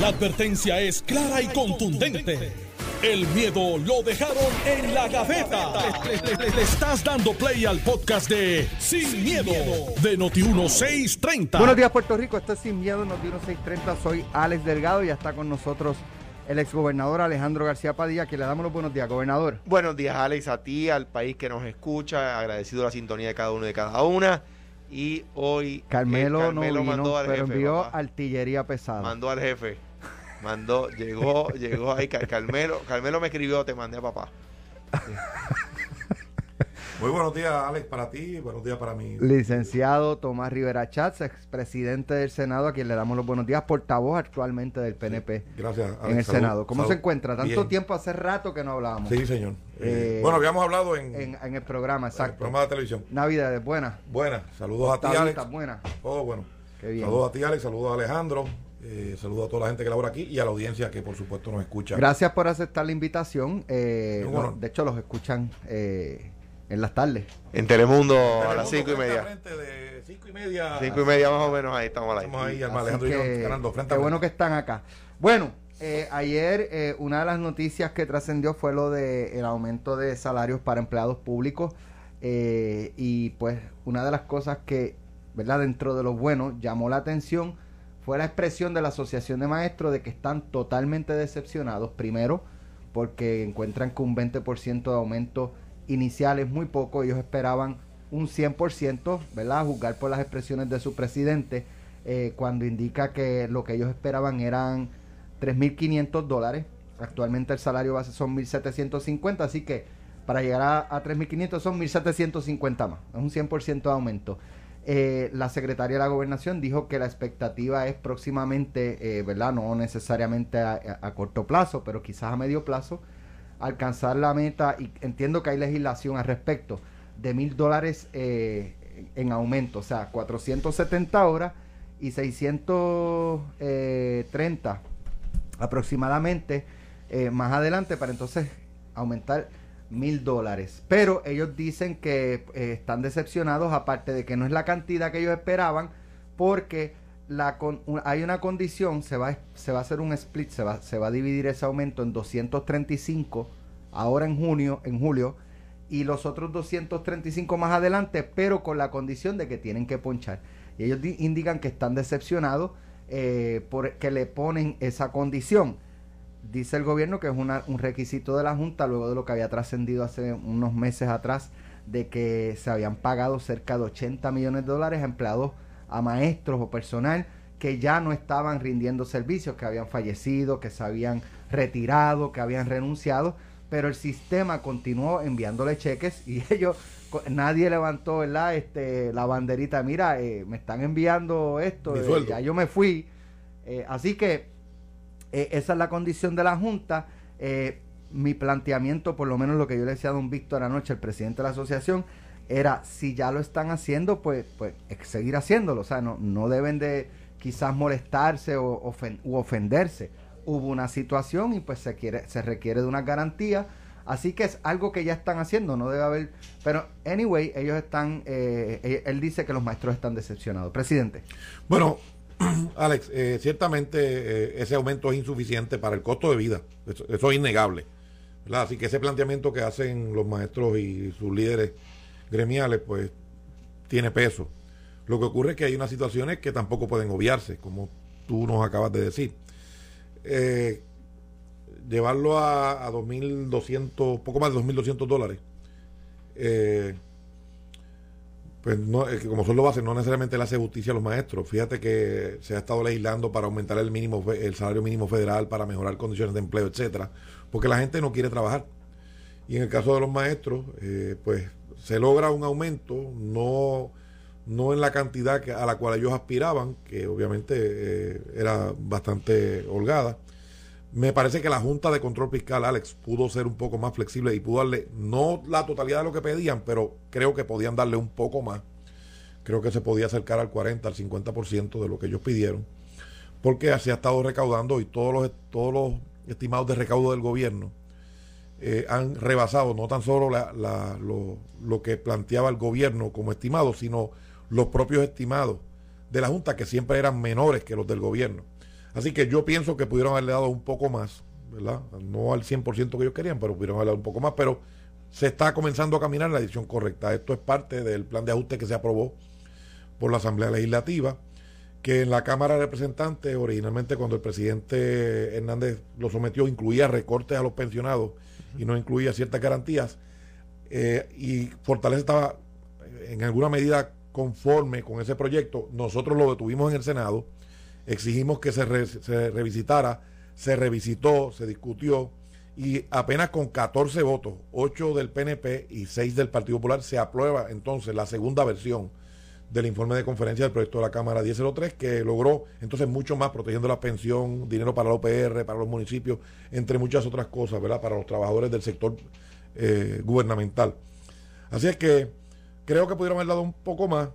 La advertencia es clara y contundente. El miedo lo dejaron en la gaveta. Le, le- le- le estás dando play al podcast de Sin, miedo, de Noti1630. Buenos días, Puerto Rico. Esto es Sin Miedo, Noti 1630. Soy Alex Delgado y ya está con nosotros el exgobernador Alejandro García Padilla, que le damos los buenos días, gobernador. Buenos días, Alex, a ti, al país que nos escucha. Agradecido la sintonía de cada uno y de cada una. Y hoy eh, Carmelo, Carmelo no vino, mandó al pero jefe. envió papá. artillería pesada. Mandó al jefe. Mandó, llegó, llegó ahí. Car- Carmelo, Carmelo me escribió, te mandé a papá. Muy buenos días, Alex, para ti, buenos días para mí. Licenciado Tomás Rivera Chats, expresidente del Senado, a quien le damos los buenos días, portavoz actualmente del PNP Gracias, Alex. en el Salud, Senado. ¿Cómo salud. se encuentra? Tanto Bien. tiempo, hace rato que no hablábamos Sí, señor. Eh, Eh, bueno, habíamos hablado en, en, en el programa, en el exacto. programa de televisión. Navidades, buenas. Buenas, saludos a ti, Alex. Buenas. Todo bueno. Qué bien. Saludos a ti, Alex, saludos a Alejandro, eh, saludos a toda la gente que labora aquí y a la audiencia que, por supuesto, nos escucha. Gracias por aceptar la invitación. eh, honor. de hecho, los escuchan eh, en las tardes. En Telemundo Telemundo, a las cinco y media. de cinco y media. Cinco y media más o menos, ahí estamos al. Estamos ahí, Alejandro y yo, que, ganando frente qué a bueno que están acá. Bueno, eh, ayer eh, una de las noticias que trascendió fue lo de el aumento de salarios para empleados públicos eh, y pues una de las cosas que, ¿verdad? Dentro de lo bueno llamó la atención fue la expresión de la Asociación de Maestros de que están totalmente decepcionados, primero porque encuentran que un 20% de aumento inicial es muy poco, ellos esperaban un 100%, ¿verdad? A juzgar por las expresiones de su presidente, eh, cuando indica que lo que ellos esperaban eran 3.500 dólares. Actualmente el salario base son 1.750, así que para llegar a, a 3.500 son 1.750 más, es un 100% de aumento. Eh, la secretaria de la gobernación dijo que la expectativa es próximamente, eh, ¿verdad? No necesariamente a corto plazo, pero quizás a medio plazo, alcanzar la meta, y entiendo que hay legislación al respecto, de mil dólares eh, en aumento, o sea, 470 horas y 630 aproximadamente eh, más adelante para entonces aumentar mil dólares. Pero ellos dicen que eh, están decepcionados, aparte de que no es la cantidad que ellos esperaban, porque la con- hay una condición, se va, a- hacer un split, se va, a dividir ese aumento en 235 ahora en junio, en julio, y los otros 235 más adelante, pero con la condición de que tienen que ponchar. Y ellos di- indican que están decepcionados eh, porque le ponen esa condición. Dice el gobierno que es un requisito de la Junta, luego de lo que había trascendido hace unos meses atrás, de que se habían pagado cerca de 80 millones de dólares a empleados, a maestros o personal que ya no estaban rindiendo servicios, que habían fallecido, que se habían retirado, que habían renunciado, pero el sistema continuó enviándole cheques y ellos, nadie levantó ¿verdad? Este, la banderita, mira, eh, me están enviando esto, eh, ya yo me fui. Eh, así que esa es la condición de la Junta. Mi planteamiento, por lo menos lo que yo le decía a don Víctor anoche, el presidente de la asociación, era si ya lo están haciendo, pues, pues es seguir haciéndolo. O sea, no, no deben de quizás molestarse o ofen- u ofenderse. Hubo una situación y pues se quiere, se requiere de una garantía. Así que es algo que ya están haciendo, no debe haber. Pero, anyway, ellos están. eh, él- él dice que los maestros están decepcionados. Presidente. Bueno, Alex, eh, ciertamente eh, ese aumento es insuficiente para el costo de vida. Eso, eso es innegable. Así que ese planteamiento que hacen los maestros y sus líderes gremiales, pues tiene peso. Lo que ocurre es que hay unas situaciones que tampoco pueden obviarse, como tú nos acabas de decir. Eh, llevarlo a, a 2.200, poco más de 2.200 dólares, eh, pues no, que como son los bases, no necesariamente le hace justicia a los maestros. Fíjate que se ha estado legislando para aumentar el mínimo, el salario mínimo federal, para mejorar condiciones de empleo, etcétera, porque la gente no quiere trabajar. Y en el caso de los maestros, eh, pues se logra un aumento, no, no en la cantidad que- a la cual ellos aspiraban, que obviamente eh, era bastante holgada. Me parece que la Junta de Control Fiscal, Alex, pudo ser un poco más flexible y pudo darle, no la totalidad de lo que pedían, pero creo que podían darle un poco más. Creo que se podía acercar al 40, al 50% de lo que ellos pidieron, porque se ha estado recaudando y todos los, todos los estimados de recaudo del gobierno eh, han rebasado no tan solo la- lo, lo que planteaba el gobierno como estimado, sino los propios estimados de la Junta, que siempre eran menores que los del gobierno. Así que yo pienso que pudieron haberle dado un poco más, ¿verdad? No al 100% que ellos querían, pero pudieron haberle dado un poco más, pero se está comenzando a caminar en la dirección correcta. Esto es parte del plan de ajuste que se aprobó por la Asamblea Legislativa, que en la Cámara de Representantes, originalmente cuando el presidente Hernández lo sometió, incluía recortes a los pensionados y no incluía ciertas garantías. Eh, y Fortaleza estaba en alguna medida conforme con ese proyecto. Nosotros lo detuvimos en el Senado, exigimos que se, se revisitara, se revisitó, se discutió y apenas con 14 votos, 8 del PNP y 6 del Partido Popular, se aprueba entonces la segunda versión del informe de conferencia del proyecto de la Cámara 1003, que logró entonces mucho más protegiendo la pensión, dinero para la OPR, para los municipios, entre muchas otras cosas, ¿verdad? Para los trabajadores del sector eh, gubernamental. Así es que creo que pudieron haber dado un poco más.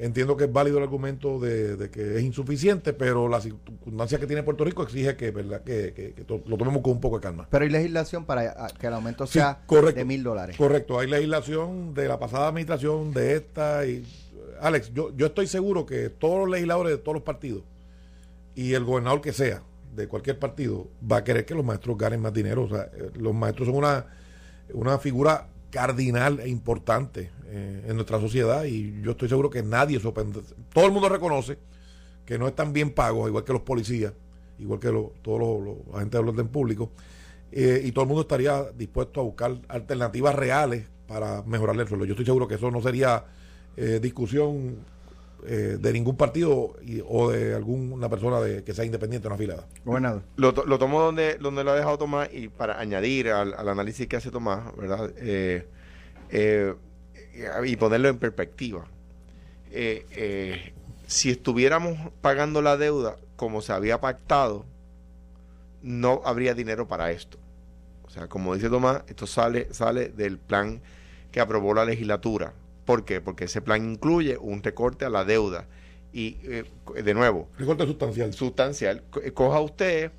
Entiendo que es válido el argumento de, que es insuficiente, pero la circunstancia que tiene Puerto Rico exige que, ¿verdad? que, lo tomemos con un poco de calma. Pero hay legislación para ah, que el aumento sea de mil dólares. Correcto, hay legislación de la pasada administración, de esta y Alex, yo, yo estoy seguro que todos los legisladores de todos los partidos y el gobernador que sea de cualquier partido va a querer que los maestros ganen más dinero. O sea, eh, los maestros son una, una figura cardinal e importante eh, en nuestra sociedad y yo estoy seguro que nadie. Todo el mundo reconoce que no están bien pagos, igual que los policías, igual que todos los, agentes del orden público, eh, y todo el mundo estaría dispuesto a buscar alternativas reales para mejorar el sueldo. Yo estoy seguro que eso no sería eh, discusión eh, de ningún partido o de alguna persona de, que sea independiente o no afiliada. Lo, lo tomo donde, donde lo ha dejado Tomás y para añadir al, análisis que hace Tomás, ¿verdad? Eh, y ponerlo en perspectiva. si estuviéramos pagando la deuda como se había pactado, no habría dinero para esto. O sea, como dice Tomás, esto sale, sale del plan que aprobó la legislatura ¿Por qué? Porque ese plan incluye un recorte a la deuda. Y eh, de nuevo. Recorte sustancial. Sustancial. Eh, coja usted,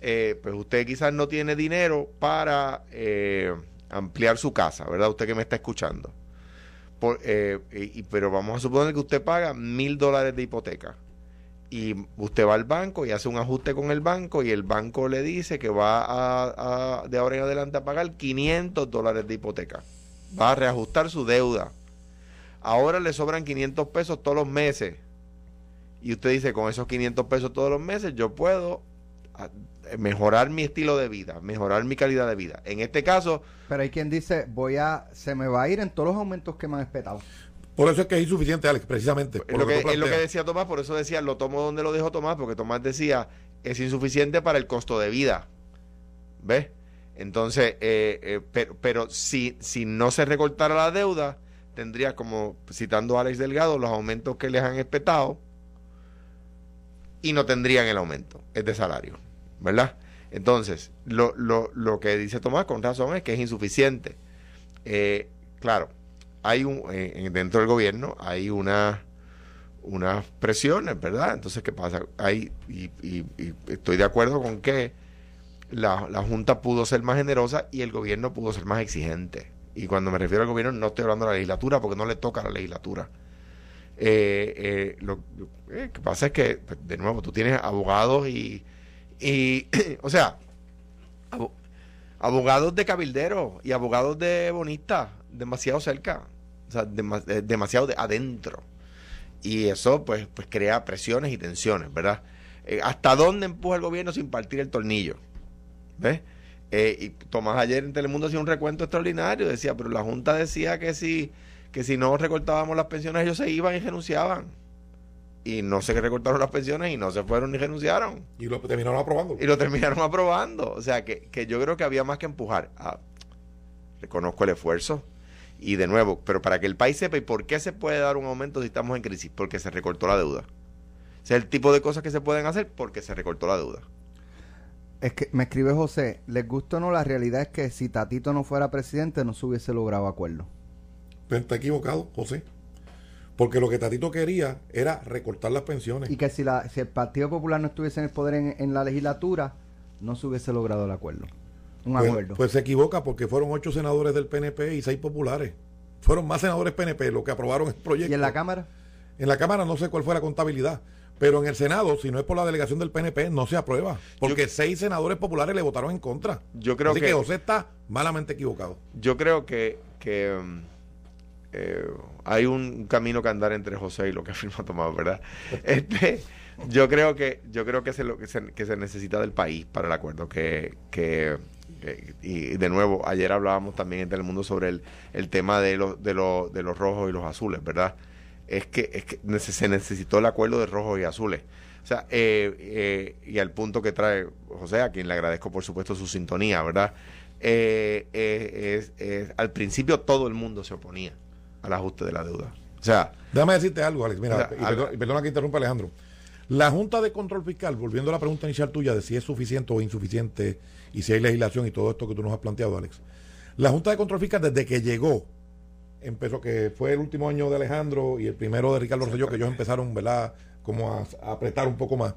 eh, pues usted quizás no tiene dinero para ampliar su casa, ¿verdad? Usted que me está escuchando. pero vamos a suponer que usted paga mil dólares de hipoteca y usted va al banco y hace un ajuste con el banco y el banco le dice que va a, de ahora en adelante a pagar 500 dólares de hipoteca. Va a reajustar su deuda. Ahora le sobran 500 pesos todos los meses. Y usted dice, con esos 500 pesos todos los meses, yo puedo ah, mejorar mi estilo de vida, mejorar mi calidad de vida. En este caso... Pero hay quien dice, voy a, se me va a ir en todos los aumentos que me han espetado. Por eso es que es insuficiente, Alex, precisamente. Es lo, que, es lo que decía Tomás, por eso decía, lo tomo donde lo dejó Tomás, porque Tomás decía, es insuficiente para el costo de vida. ¿Ves? Entonces, eh, eh, pero, pero si, si no se recortara la deuda, tendría, como citando a Alex Delgado, los aumentos que les han espetado y no tendrían el aumento, es de salario, ¿verdad? Entonces, lo, lo, lo que dice Tomás con razón es que es insuficiente. Eh, claro, hay un, eh, dentro del gobierno hay una unas presiones, ¿verdad? Entonces, ¿qué pasa? Hay, y, estoy de acuerdo con que la, la Junta pudo ser más generosa y el gobierno pudo ser más exigente. Y cuando me refiero al gobierno no estoy hablando de la legislatura porque no le toca a la legislatura. Eh, eh, lo, eh, que pasa es que, pues, de nuevo, tú tienes abogados y, y o sea, abogados de cabilderos y abogados de bonistas demasiado cerca, o sea, demasiado de adentro. Y eso, pues, pues crea presiones y tensiones, ¿verdad? ¿Hasta dónde empuja el gobierno sin partir el tornillo? ¿Ves? Eh, y Tomás ayer en Telemundo hacía un recuento extraordinario, decía, pero la Junta decía que si, que si no recortábamos las pensiones ellos se iban y renunciaban. Y no sé qué recortaron las pensiones y no se fueron ni renunciaron. Y lo terminaron aprobando. Y lo terminaron aprobando. O sea, que, que yo creo que había más que empujar. Ah, reconozco el esfuerzo. Y de nuevo, pero para que el país sepa y por qué se puede dar un aumento si estamos en crisis, porque se recortó la deuda. O sea, el tipo de cosas que se pueden hacer porque se recortó la deuda. Es que me escribe José, les gusta o no, la realidad es que si Tatito no fuera presidente no se hubiese logrado acuerdo. Pero está equivocado, José. Porque lo que Tatito quería era recortar las pensiones. Y que si, la, si el Partido Popular no estuviese en el poder en, la legislatura, no se hubiese logrado el acuerdo. Un pues, acuerdo. Pues se equivoca porque fueron ocho senadores del PNP y seis populares. Fueron más senadores PNP los que aprobaron el proyecto. ¿Y en la Cámara? En la Cámara no sé cuál fue la contabilidad, Pero en el Senado, si no es por la delegación del PNP, no se aprueba. Porque seis senadores populares le votaron en contra. Yo creo Así que- que José está malamente equivocado. Yo creo que, que, mm, eh, hay un camino que andar entre José y lo que afirma Tomás, ¿verdad? Este, yo creo que yo creo que es lo que se, que se necesita del país para el acuerdo. Que, que que- y de nuevo, ayer hablábamos también en Telemundo sobre el, el tema de los, de, los, de los rojos y los azules, ¿verdad? Es que, es que se necesitó el acuerdo de rojos y azules. O sea, eh, eh, y al punto que trae José, a quien le agradezco por supuesto su sintonía, ¿verdad? Eh, eh, al principio todo el mundo se oponía al ajuste de la deuda. O sea, Déjame decirte algo, Alex. Mira, O sea, y, perdona, y perdona que interrumpa Alejandro. La Junta de Control Fiscal, volviendo a la pregunta inicial tuya de si es suficiente o insuficiente y si hay legislación y todo esto que tú nos has planteado, Alex. La Junta de Control Fiscal, desde que llegó, empezó, que fue el último año de Alejandro y el primero de Ricardo Rosselló, que ellos empezaron, ¿verdad?, como a, a apretar un poco más.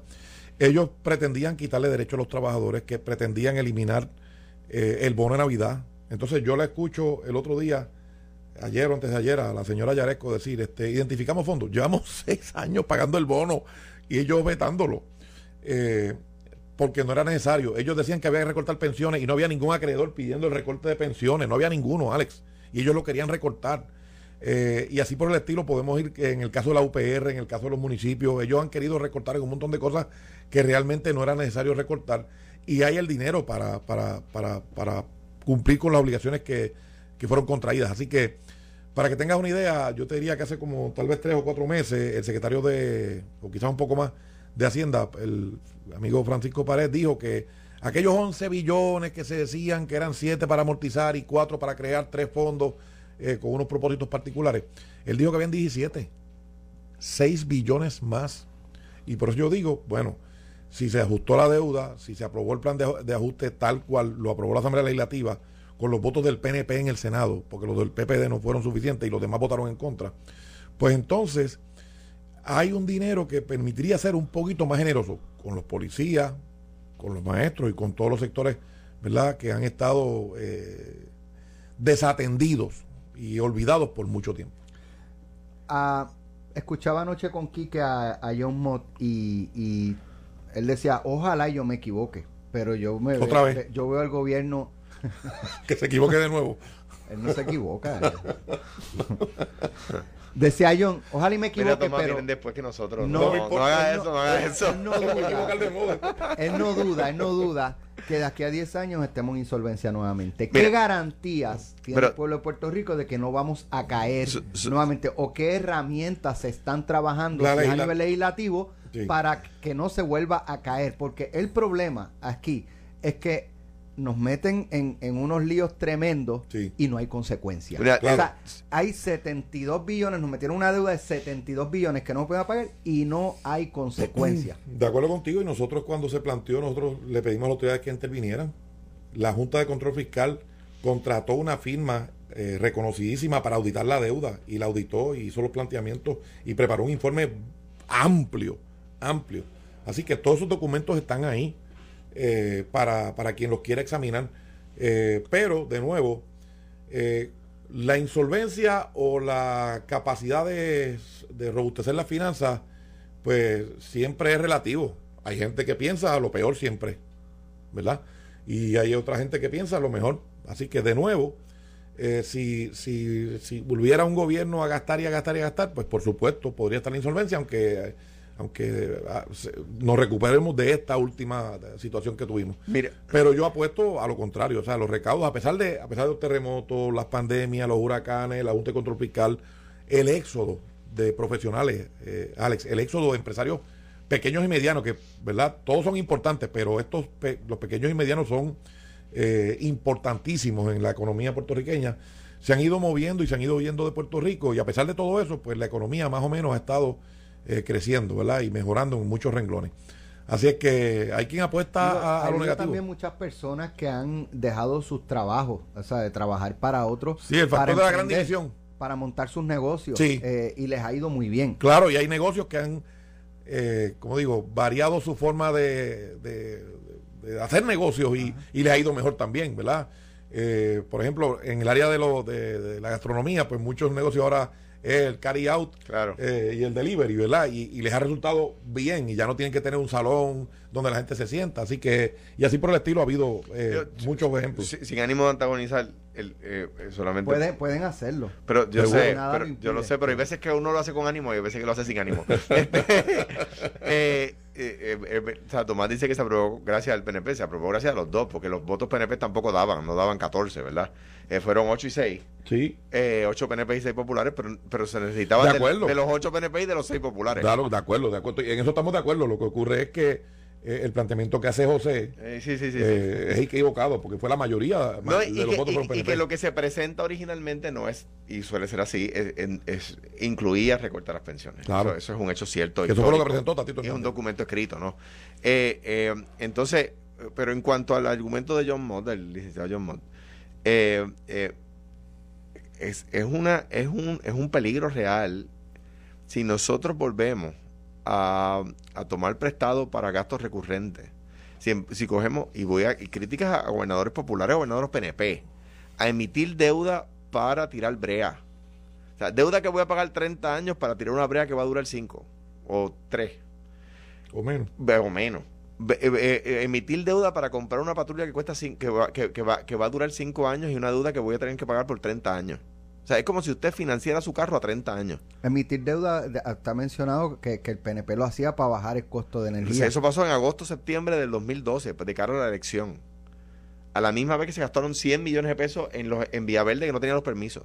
Ellos pretendían quitarle derechos a los trabajadores, que pretendían eliminar eh, el bono de Navidad. Entonces yo la escucho el otro día ayer o antes de ayer a la señora Yaresco decir, este, identificamos fondos, llevamos seis años pagando el bono y ellos vetándolo, eh, porque no era necesario. Ellos decían que había que recortar pensiones y no había ningún acreedor pidiendo el recorte de pensiones, no había ninguno, Alex, y ellos lo querían recortar. Eh, y así por el estilo podemos ir que en el caso de la UPR, en el caso de los municipios, ellos han querido recortar en un montón de cosas que realmente no era necesario recortar y hay el dinero para, para, para, para cumplir con las obligaciones que, que fueron contraídas. Así que, para que tengas una idea, yo te diría que hace como tal vez tres o cuatro meses, el secretario de, o quizás un poco más, de Hacienda, el amigo Francisco Pared, dijo que aquellos 11 billones que se decían que eran 7 para amortizar y 4 para crear tres fondos eh, con unos propósitos particulares, él dijo que habían 17, 6 billones más. Y por eso yo digo, bueno, si se ajustó la deuda, si se aprobó el plan de, de ajuste tal cual lo aprobó la Asamblea Legislativa, con los votos del PNP en el Senado, porque los del PPD no fueron suficientes y los demás votaron en contra, pues entonces hay un dinero que permitiría ser un poquito más generoso con los policías, con los maestros y con todos los sectores, ¿verdad?, que han estado eh, desatendidos y olvidados por mucho tiempo. Ah, escuchaba anoche con Quique a, a John Mott y, y él decía, ojalá yo me equivoque, pero yo me Otra ve- vez. yo veo al gobierno, Que se equivoque de nuevo. él no se equivoca. decía John, ojalá y me mira, equivoque, Tomás, pero después que nosotros. No No, no, hagas eso, no- no hagas eso. él no duda, él no duda, él no duda que de aquí a 10 años estemos en insolvencia nuevamente. ¿Qué Mira. garantías tiene Pero- el pueblo de Puerto Rico de que no vamos a caer Su- su- nuevamente? ¿O qué herramientas se están trabajando a nivel legislativo Sí. para que no se vuelva a caer? Porque el problema aquí es que nos meten en, en unos líos tremendos Sí. y no hay consecuencias. O sea, hay 72 billones, nos metieron una deuda de 72 billones que no pueden pagar y no hay consecuencias. De acuerdo contigo, y nosotros cuando se planteó, nosotros le pedimos a las autoridades que intervinieran. La Junta de Control Fiscal contrató una firma eh, reconocidísima para auditar la deuda y la auditó y hizo los planteamientos y preparó un informe amplio, amplio. Así que todos esos documentos están ahí eh, para, para quien los quiera examinar. Eh, pero, de nuevo, eh, la insolvencia o la capacidad de, robustecer las finanzas, pues siempre es relativo. Hay gente que piensa lo peor siempre, ¿verdad? Y hay otra gente que piensa lo mejor. Así que, de nuevo, si, si, si volviera un gobierno a gastar y a gastar y a gastar, pues por supuesto podría estar la insolvencia, aunque, aunque ah, nos recuperemos de esta última situación que tuvimos. Mira, Pero yo apuesto a lo contrario, o sea, los recaudos, a pesar de, a pesar de los terremotos, las pandemias, los huracanes, la Junta de Control Fiscal, el éxodo de profesionales, eh, Alex, el éxodo de empresarios pequeños y medianos, que, ¿verdad? Todos son importantes, pero estos, pe- los pequeños y medianos son eh, importantísimos en la economía puertorriqueña. Se han ido moviendo y se han ido yendo de Puerto Rico y a pesar de todo eso, pues la economía más o menos ha estado eh, creciendo, ¿verdad? Y mejorando en muchos renglones. Así es que hay quien apuesta a, a lo negativo. también muchas personas que han dejado sus trabajos, o sea, de trabajar para otros. Sí, el para factor de la gran división. Para montar sus negocios. Sí. eh, y les ha ido muy bien. Claro, y hay negocios que han, eh, como digo, variado su forma de, de- de hacer negocios y, y les ha ido mejor también, ¿verdad? Eh, por ejemplo, en el área de, lo, de, de la gastronomía, pues muchos negocios ahora el carry out Claro. eh, y el delivery, ¿verdad? Y, y les ha resultado bien y ya no tienen que tener un salón donde la gente se sienta. Así que, y así por el estilo ha habido eh, Yo- muchos ejemplos. Si- sin ánimo de antagonizar, el, eh, eh, solamente. Pueden, pueden hacerlo. Pero yo sé, pero yo lo sé, pero hay veces que uno lo hace con ánimo y hay veces que lo hace sin ánimo. Eh, eh, eh, eh, o sea, Tomás dice que se aprobó gracias al PNP, se aprobó gracias a los dos, porque los votos PNP tampoco daban, no daban 14, ¿verdad? Eh, fueron 8 y 6. Sí, Eh, 8 PNP y 6 populares, pero, pero se necesitaban De de, de los 8 PNP y de los 6 populares. claro, de acuerdo, de acuerdo. Y en eso estamos de acuerdo. Lo que ocurre es que eh, el planteamiento que hace José Eh, sí, sí, sí. sí. eh, es equivocado, porque fue la mayoría No, de y, los que, votos y- fueron y PNP. que lo que se presenta originalmente no es, y suele ser así, es, es- incluía recortar las pensiones. Claro. Eso, eso es un hecho cierto. Eso fue lo que presentó Tatito Es un documento escrito, ¿no? Entonces, pero en cuanto al argumento de John Mott, del licenciado John Mott, es, es, una, es, un, es un peligro real si nosotros volvemos a, a tomar prestado para gastos recurrentes. Si, em- si cogemos, y voy a y críticas a gobernadores populares, a gobernadores PNP, a emitir deuda para tirar brea. O sea, deuda que voy a pagar 30 años para tirar una brea que va a durar 5 o 3 O menos. o menos. Be- eh, eh, emitir deuda para comprar una patrulla que cuesta cin- que va, que, que va, que va a durar 5 años y una deuda que voy a tener que pagar por 30 años. O sea, es como si usted financiara su carro a 30 años. Emitir deuda, de- está mencionado que, que el PNP lo hacía para bajar el costo de energía. eso pasó en agosto, septiembre del 2012, pues, de cara a la elección. A la misma vez que se gastaron 100 millones de pesos en, los, en Vía Verde que no tenían los permisos.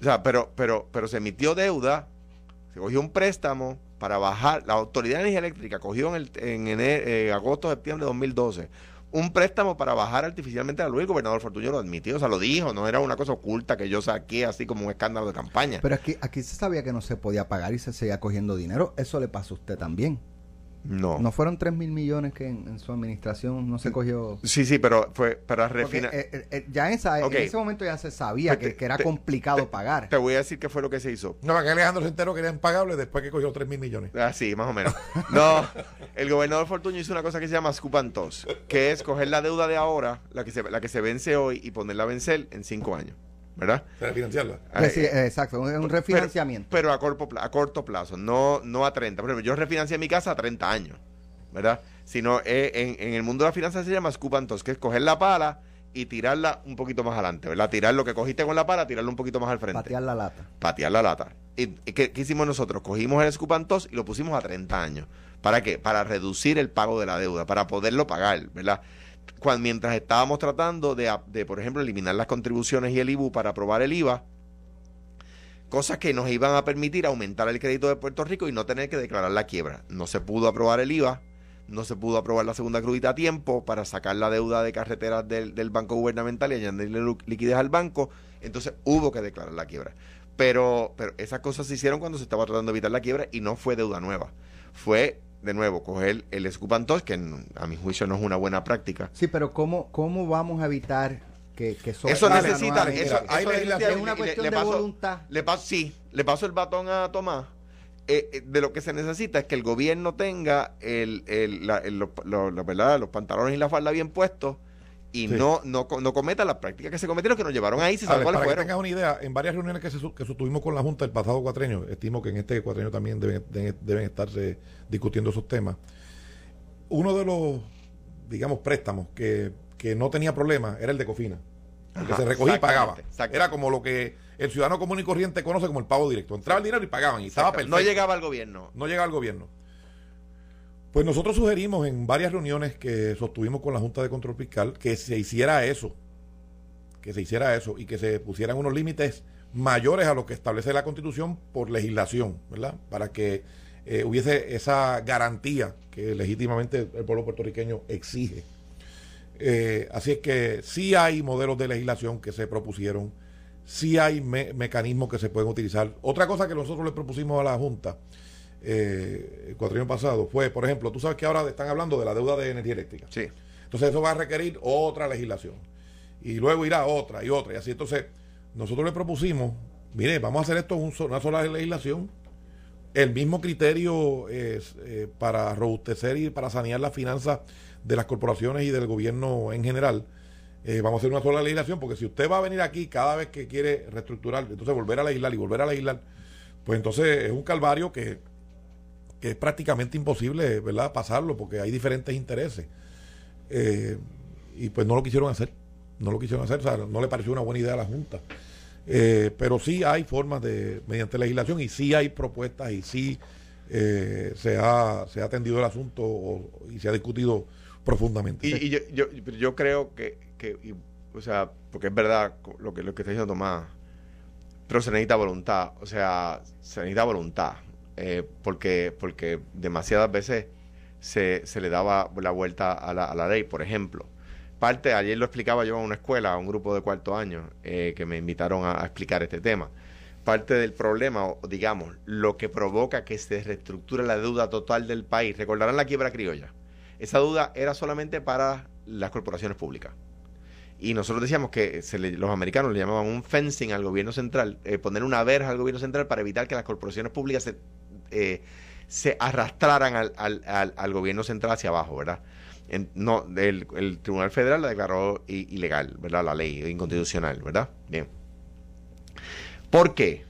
O sea, pero, pero, pero se emitió deuda, se cogió un préstamo para bajar. La Autoridad de Energía Eléctrica cogió en, el, en ene- eh, agosto, septiembre de 2012 un préstamo para bajar artificialmente la luz. El gobernador Fortuño lo admitió, o sea, lo dijo, no era una cosa oculta que yo saqué así como un escándalo de campaña. Pero aquí, aquí se sabía que no se podía pagar y se seguía cogiendo dinero. Eso le pasó a usted también. No. No fueron 3 mil millones que en, en su administración no se cogió. Sí, sí, pero fue para refinar. eh, eh, eh, ya en, esa- en ese momento ya se sabía Te- que, que era te- complicado te- pagar. Te voy a decir qué fue lo que se hizo. No, que Alejandro se enteró que era impagable después que cogió 3 mil millones. Ah, sí, más o menos. No, el gobernador Fortuño hizo una cosa que se llama toss, que es coger la deuda de ahora, la que se, la que se vence hoy, y ponerla a vencer en cinco años. ¿Verdad? Para financiarla. Eh, exacto, un, refinanciamiento. Pero, a, corto, pla- a corto plazo, no, no a 30. Por ejemplo, yo refinancié mi casa a 30 años, ¿verdad? Sino eh, en, en el mundo de la finanza se llama toss, que es coger la pala y tirarla un poquito más adelante, ¿verdad? Tirar lo que cogiste con la pala, tirarlo un poquito más al frente. patear la lata. patear la lata. ¿Y qué, qué hicimos nosotros? Cogimos el toss y lo pusimos a 30 años. ¿Para qué? Para reducir el pago de la deuda, para poderlo pagar, ¿verdad? Mientras estábamos tratando de, por ejemplo, eliminar las contribuciones y el IBU para aprobar el IVA, cosas que nos iban a permitir aumentar el crédito de Puerto Rico y no tener que declarar la quiebra. No se pudo aprobar el IVA, no se pudo aprobar la segunda crudita a tiempo para sacar la deuda de carreteras del, banco gubernamental y añadirle liquidez al banco, entonces hubo que declarar la quiebra. Pero, pero esas cosas se hicieron cuando se estaba tratando de evitar la quiebra y no fue deuda nueva. Fue, de nuevo, coger el scoop and toss, que a mi juicio no es una buena práctica. Sí, pero ¿cómo, cómo vamos a evitar que, que eso Eso necesita, eso, Hay necesita- es una le- cuestión le de paso- voluntad. Le paso, sí, le paso el batón a Tomás. Eh, eh, de lo que se necesita es que el gobierno tenga el, el- la- el- lo- lo- lo- ¿verdad? los pantalones y la falda bien puestos y Sí. no, no, no cometa las prácticas que se cometieron que nos llevaron ahí, si saben cuáles para que tengas una idea, en varias reuniones que, se, que sostuvimos con la Junta el pasado cuatrenio, estimo que en este cuatrenio también deben, deben, deben estarse discutiendo esos temas. Uno de los, digamos, préstamos que, que no tenía problema era el de Cofina. El que Ajá, se recogía y pagaba. Era como lo que el ciudadano común y corriente conoce como el pago directo. Entraba el dinero y pagaban y estaba perfecto. No llegaba al gobierno. no llega al gobierno. Pues nosotros sugerimos en varias reuniones que sostuvimos con la Junta de Control Fiscal que se hiciera eso, que se hiciera eso y que se pusieran unos límites mayores a lo que establece la Constitución por legislación, ¿verdad? Para que eh, hubiese esa garantía que legítimamente el pueblo puertorriqueño exige. Eh, así es que sí hay modelos de legislación que se propusieron, sí hay me- mecanismos que se pueden utilizar. Otra cosa que nosotros le propusimos a la Junta eh, el cuatrienio pasado fue, por ejemplo, tú sabes que ahora están hablando de la deuda de energía eléctrica. Sí. Entonces eso va a requerir otra legislación. Y luego irá otra y otra. Y así entonces nosotros le propusimos, mire, vamos a hacer esto un una sola legislación. El mismo criterio es, eh, para robustecer y para sanear las finanzas de las corporaciones y del gobierno en general. eh, vamos a hacer una sola legislación, porque si usted va a venir aquí cada vez que quiere reestructurar, entonces volver a legislar y volver a legislar, pues entonces es un calvario que, que es prácticamente imposible, ¿verdad?, pasarlo, porque hay diferentes intereses. Eh, y pues no lo quisieron hacer, no lo quisieron hacer, o sea, no le pareció una buena idea a la Junta. Eh, pero sí hay formas de, mediante legislación, y sí hay propuestas, y sí eh, se, ha, se ha atendido el asunto o- y se ha discutido profundamente. Y, y yo, yo, yo creo que, que y, o sea, porque es verdad lo que, lo que está diciendo Tomás, pero se necesita voluntad, o sea, se necesita voluntad, eh, porque, porque demasiadas veces se, se le daba la vuelta a la, a la ley, por ejemplo. Parte, ayer lo explicaba yo en una escuela, a un grupo de cuarto año, eh, que me invitaron a, a explicar este tema. Parte del problema, o digamos, lo que provoca que se reestructure la deuda total del país, recordarán la quiebra criolla. Esa duda era solamente para las corporaciones públicas. Y nosotros decíamos que los americanos le llamaban un fencing al gobierno central, eh, poner una verja al gobierno central para evitar que las corporaciones públicas se, eh, se arrastraran al, al- al- gobierno central hacia abajo, ¿verdad? No, el, Tribunal Federal la declaró ilegal, ¿verdad? La ley, inconstitucional, ¿verdad? Bien. ¿Por qué?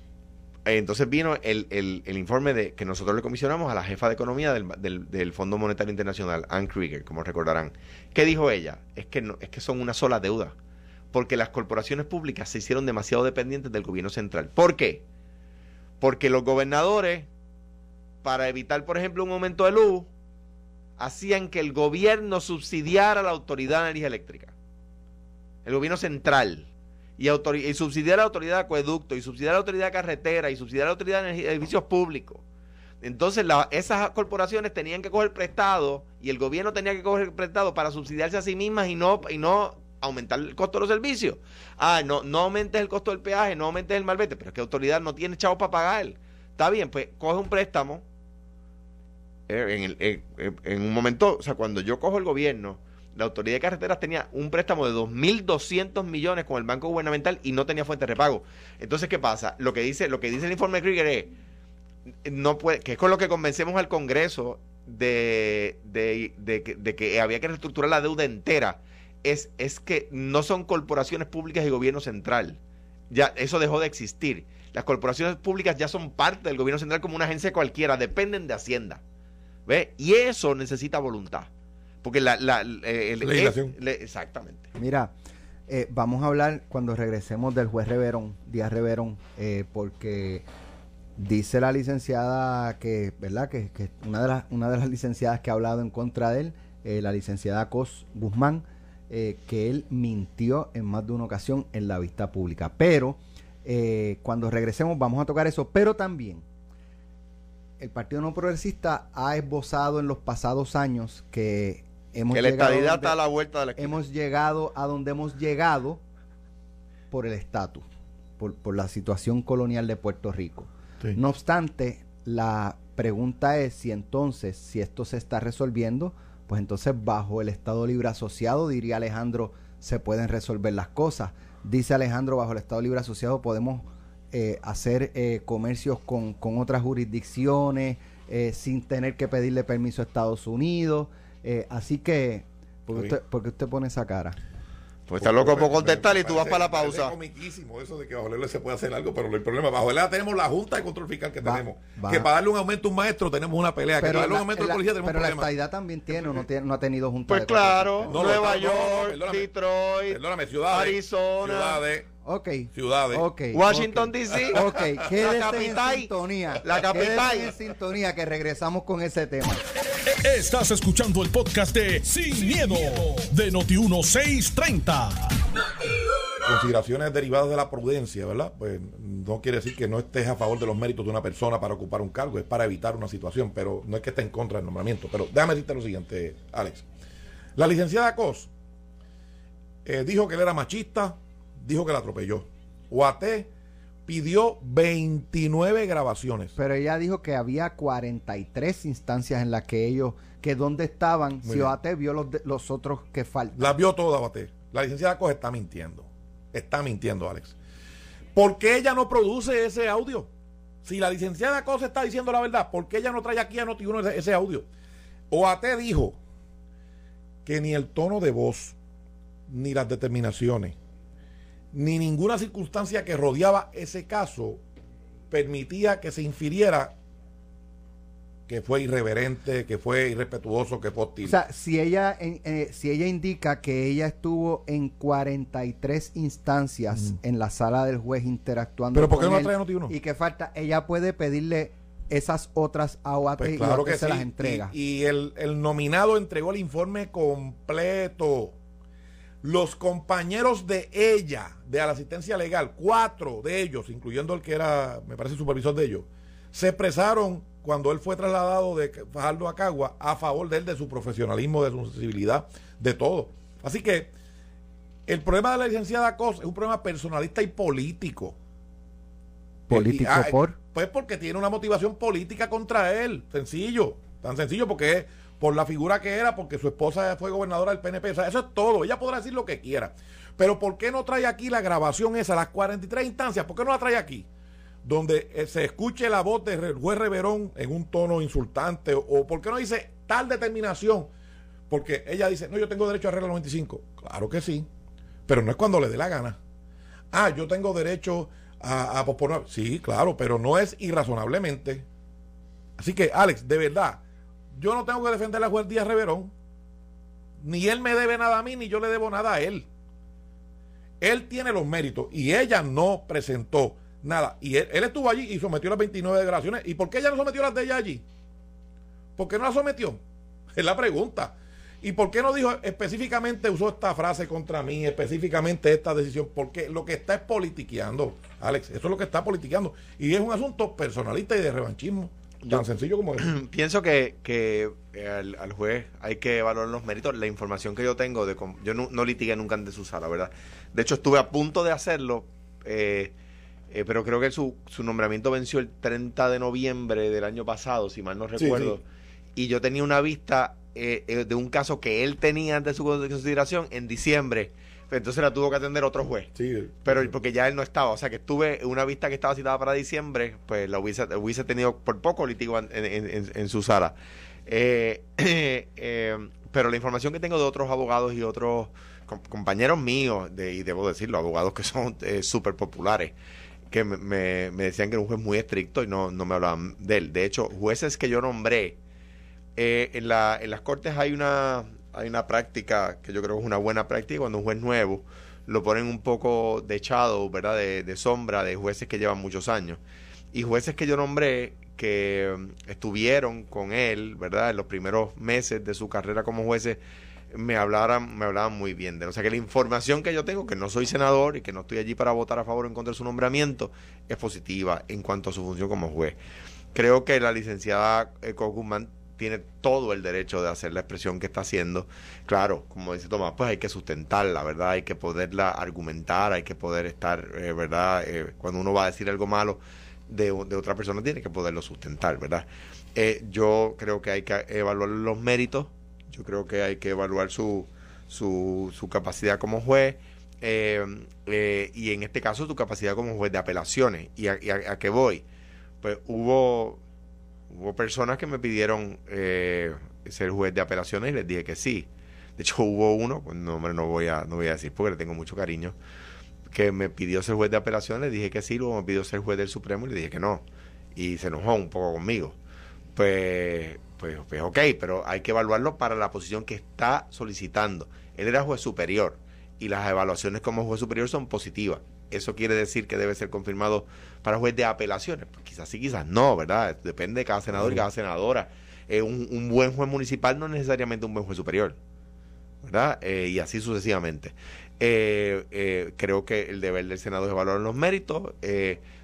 Eh, Entonces vino el, el- informe de que nosotros le comisionamos a la jefa de economía del, del- Fondo Monetario Internacional, Ann Krieger, como recordarán. ¿Qué dijo ella? Es que, es que son una sola deuda. Porque las corporaciones públicas se hicieron demasiado dependientes del gobierno central. ¿Por qué? Porque los gobernadores, para evitar, por ejemplo, un aumento de luz, hacían que el gobierno subsidiara la autoridad de energía eléctrica. El gobierno central y, subsidiar a la autoridad de acueducto, y subsidiar a la autoridad de carretera, y subsidiar a la autoridad de edificios públicos. Entonces esas corporaciones tenían que coger prestado y el gobierno tenía que coger prestado para subsidiarse a sí mismas y no, y no aumentar el costo de los servicios. Ah, no, no aumentes el costo del peaje, no aumentes el malvete, pero es que autoridad no tiene chavos para pagar. Está bien, pues coge un préstamo. eh, en- en- en un momento, o sea, cuando yo cojo el gobierno, la autoridad de carreteras tenía un préstamo de 2.200 millones con el banco gubernamental y no tenía fuente de repago. Entonces, ¿qué pasa? Lo que dice, lo que dice el informe de Krieger es, no puede, que es con lo que convencemos al Congreso de, de, que había que reestructurar la deuda entera, es, es que no son corporaciones públicas y gobierno central. Ya eso dejó de existir. Las corporaciones públicas ya son parte del gobierno central como una agencia cualquiera, dependen de Hacienda. ¿Ve? Y eso necesita voluntad. Porque la... la el- Legislación. exactamente. Mira, eh, vamos a hablar cuando regresemos del juez Reverón, Díaz Reverón, eh, porque dice la licenciada que, ¿verdad? Que, que una, de las, una de las licenciadas que ha hablado en contra de él, eh, la licenciada Cos Guzmán, eh, que él mintió en más de una ocasión en la vista pública. Pero eh, cuando regresemos vamos a tocar eso, pero también el Partido No Progresista ha esbozado en los pasados años que hemos que la llegado estadidad está a la vuelta de la esquina. hemos llegado a donde hemos llegado por el estatus, por, por la situación colonial de Puerto Rico. Sí. No obstante, la pregunta es si entonces, si esto se está resolviendo, pues entonces bajo el Estado Libre Asociado, diría Alejandro, se pueden resolver las cosas. Dice Alejandro, bajo el Estado Libre Asociado podemos eh, hacer eh, comercios con, con otras jurisdicciones eh, sin tener que pedirle permiso a Estados Unidos. Eh, así que, ¿por qué Está usted, por qué usted pone esa cara? Pues está loco por contestar y tú vas para la pausa. comiquísimo eso de que bajo el se puede hacer algo, pero el problema, bajo el tenemos la Junta de Control Fiscal que Va- tenemos. va. Que para darle un aumento a un maestro tenemos una pelea. que para darle un la, aumento a la- la policía tenemos pero un la problema. estadidad también tiene, o no, tiene, no ha tenido junta Pues de claro, control Nueva York, perdóname. Detroit, Perdóname, ciudades. Arizona. Ciudades. Ok. Ciudades. Ok. Washington. D.C. Ok, quédese La capital. en sintonía. La capital. Quédese en sintonía que regresamos con ese tema. Estás escuchando el podcast de Sin, miedo, de Noti1630. Consideraciones derivadas de la prudencia, ¿verdad? Pues no quiere decir que no estés a favor de los méritos de una persona para ocupar un cargo, es para evitar una situación, pero no es que esté en contra del nombramiento. Pero déjame decirte lo siguiente, Alex. La licenciada Cos eh, dijo que él era machista, dijo que la atropelló. Guaté pidió 29 grabaciones. Pero ella dijo que había 43 instancias en las que ellos, que dónde estaban, Muy si bien. Oate vio los, los otros que faltan. Las vio todas, Guaté. La licenciada Cos está mintiendo. Está mintiendo, Alex. ¿Por qué ella no produce ese audio? Si la licenciada Cos está diciendo la verdad, ¿por qué ella no trae aquí a Noti1 ese, ese audio? Oate dijo que ni el tono de voz, ni las determinaciones, ni ninguna circunstancia que rodeaba ese caso permitía que se infiriera que fue irreverente, que fue irrespetuoso, que fue hostil. O sea, si ella, eh, si ella indica que ella estuvo en 43 instancias en la sala del juez interactuando ¿Pero por qué no la trae uno? y que falta, ella puede pedirle esas otras AOAT Pues y claro que se sí. las entrega. Y, y el, el nominado entregó el informe completo. Los compañeros de ella, de la asistencia legal, cuatro de ellos, incluyendo el que era, me parece, supervisor de ellos, se expresaron cuando él fue trasladado de Fajardo a Cagua a favor de él, de su profesionalismo, de su sensibilidad, de todo. Así que el problema de la licenciada Cos es un problema personalista y político. Político Y- ah, por. Pues porque tiene una motivación política contra él. Sencillo. Tan sencillo porque es por la figura que era, porque su esposa fue gobernadora del PNP. O sea, eso es todo. Ella podrá decir lo que quiera. Pero ¿por qué no trae aquí la grabación esa, las 43 instancias? ¿Por qué no la trae aquí? Donde eh, se escuche la voz del juez Reverón en un tono insultante. O ¿por qué no dice tal determinación? Porque ella dice, no, yo tengo derecho a regla 95. Claro que sí. Pero no es cuando le dé la gana. Ah, yo tengo derecho a, a posponer. Sí, claro, pero no es irrazonablemente. Así que, Alex, de verdad, yo no tengo que defender al juez Díaz Reverón. Ni él me debe nada a mí, ni yo le debo nada a él. Él tiene los méritos y ella no presentó nada. Y él, él estuvo allí y sometió las 29 declaraciones. ¿Y por qué ella no sometió las de ella allí? ¿Por qué no las sometió? Es la pregunta. ¿Y por qué no dijo específicamente, usó esta frase contra mí, específicamente esta decisión? Porque lo que está es politiqueando, Alex. Eso es lo que está politiqueando. Y es un asunto personalista y de revanchismo. Tan sencillo como es. Pienso que, que eh, al, al juez hay que evaluar los méritos. La información que yo tengo, de yo no, no litigué nunca ante su sala, ¿verdad? De hecho, estuve a punto de hacerlo, eh, eh, pero creo que su, su nombramiento venció el 30 de noviembre del año pasado, si mal no recuerdo. sí. Y yo tenía una vista eh, eh, de un caso que él tenía ante su consideración en diciembre. Entonces la tuvo que atender otro juez. Sí, Pero porque ya él no estaba, o sea que estuve una vista que estaba citada para diciembre, pues la hubiese, hubiese tenido por poco litigo en, en- en- en su sala. Eh, eh, pero la información que tengo de otros abogados y otros com- compañeros míos, de, y debo decirlo, abogados que son eh, súper populares, que me, me- me decían que era un juez muy estricto y no, no me hablaban de él. De hecho, jueces que yo nombré, eh, en, la, en las cortes hay una, hay una práctica que yo creo que es una buena práctica cuando un juez nuevo lo ponen un poco de echado, ¿verdad? De, de sombra de jueces que llevan muchos años. Y jueces que yo nombré que mm, estuvieron con él, ¿verdad? En los primeros meses de su carrera como jueces, me hablaran, me hablaban muy bien de él. O sea que la información que yo tengo, que no soy senador y que no estoy allí para votar a favor o en contra de su nombramiento, es positiva en cuanto a su función como juez. Creo que la licenciada eh, Guzmán tiene todo el derecho de hacer la expresión que está haciendo. Claro, como dice Tomás, pues hay que sustentarla, ¿verdad? Hay que poderla argumentar, hay que poder estar, eh, ¿verdad? Eh, cuando uno va a decir algo malo de, de otra persona, tiene que poderlo sustentar, ¿verdad? Eh, yo creo que hay que evaluar los méritos, yo creo que hay que evaluar su, su, su capacidad como juez. y en este caso su capacidad como juez de apelaciones. ¿Y a, y a- a qué voy? Pues hubo hubo personas que me pidieron eh, ser juez de apelaciones y les dije que sí. De hecho, hubo uno, pues no, no voy a no voy a decir porque le tengo mucho cariño, que me pidió ser juez de apelaciones, le dije que sí, luego me pidió ser juez del Supremo y le dije que no. Y se enojó un poco conmigo. Pues, pues, pues ok, pero hay que evaluarlo para la posición que está solicitando. Él era juez superior y las evaluaciones como juez superior son positivas. Eso quiere decir que debe ser confirmado para juez de apelaciones. Pues quizás sí, quizás no, ¿verdad? Depende de cada senador y cada senadora. Eh, un, un buen juez municipal no es necesariamente un buen juez superior, ¿verdad? Eh, y así sucesivamente. Eh, creo que el deber del Senado es evaluar los méritos.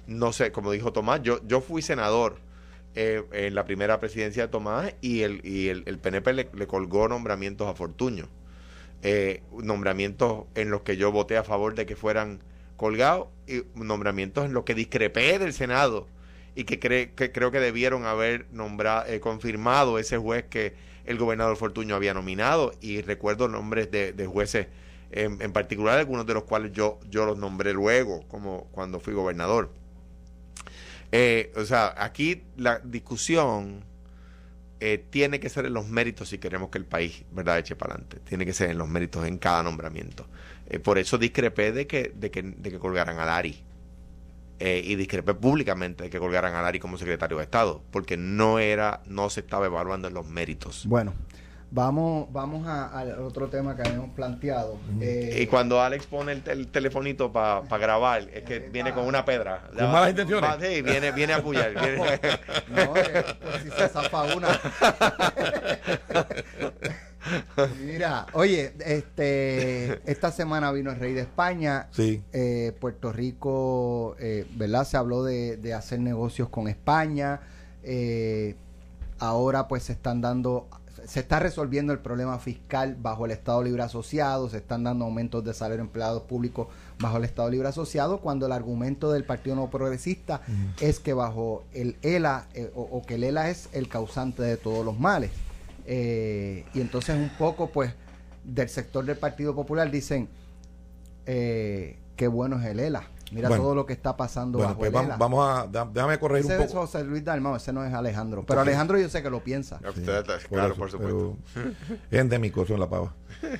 No sé, como dijo Tomás, yo, yo fui senador en la primera presidencia de Tomás y el, y el, el PNP le, le colgó nombramientos a Fortuño. Nombramientos en los que yo voté a favor de que fueran colgados y nombramientos en los que discrepé del Senado y que, cre- que creo que debieron haber nombrado, eh, confirmado ese juez que el gobernador Fortuño había nominado y recuerdo nombres de, de jueces en, en particular algunos de los cuales yo, yo los nombré luego como cuando fui gobernador. Eh, o sea, aquí la discusión eh, tiene que ser en los méritos si queremos que el país verdad eche para adelante. Tiene que ser en los méritos en cada nombramiento. Eh, por eso discrepé de que, de que, de que colgaran a Lari. Eh, y discrepé públicamente de que colgaran a Lari como secretario de Estado, porque no era, no se estaba evaluando en los méritos. Bueno, Vamos, vamos al otro tema que habíamos planteado. Eh, y cuando Alex pone el, telefonito para grabar, es que viene con una pedra. ¿Con malas intenciones? sí, viene, viene a apoyar. no, pues si se zafa una. Mira, oye, este, esta semana vino el rey de España. Sí. Eh, Puerto Rico, eh, ¿verdad? Se habló de, de hacer negocios con España. ahora pues se están dando se está resolviendo el problema fiscal bajo el Estado Libre Asociado, se están dando aumentos de salario a empleados públicos bajo el Estado Libre Asociado, cuando el argumento del Partido No Progresista es que bajo el ELA, eh, o, que el ELA es el causante de todos los males. Eh, y entonces un poco, pues, del sector del Partido Popular dicen, eh, qué bueno es el ELA Mira todo lo que está pasando bueno, pues vamos, a déjame corregir un poco. es José Luis Dalmau, ese no es Alejandro. Pero Alejandro yo sé que lo piensa. claro, por supuesto. Es endémico eso en la pava.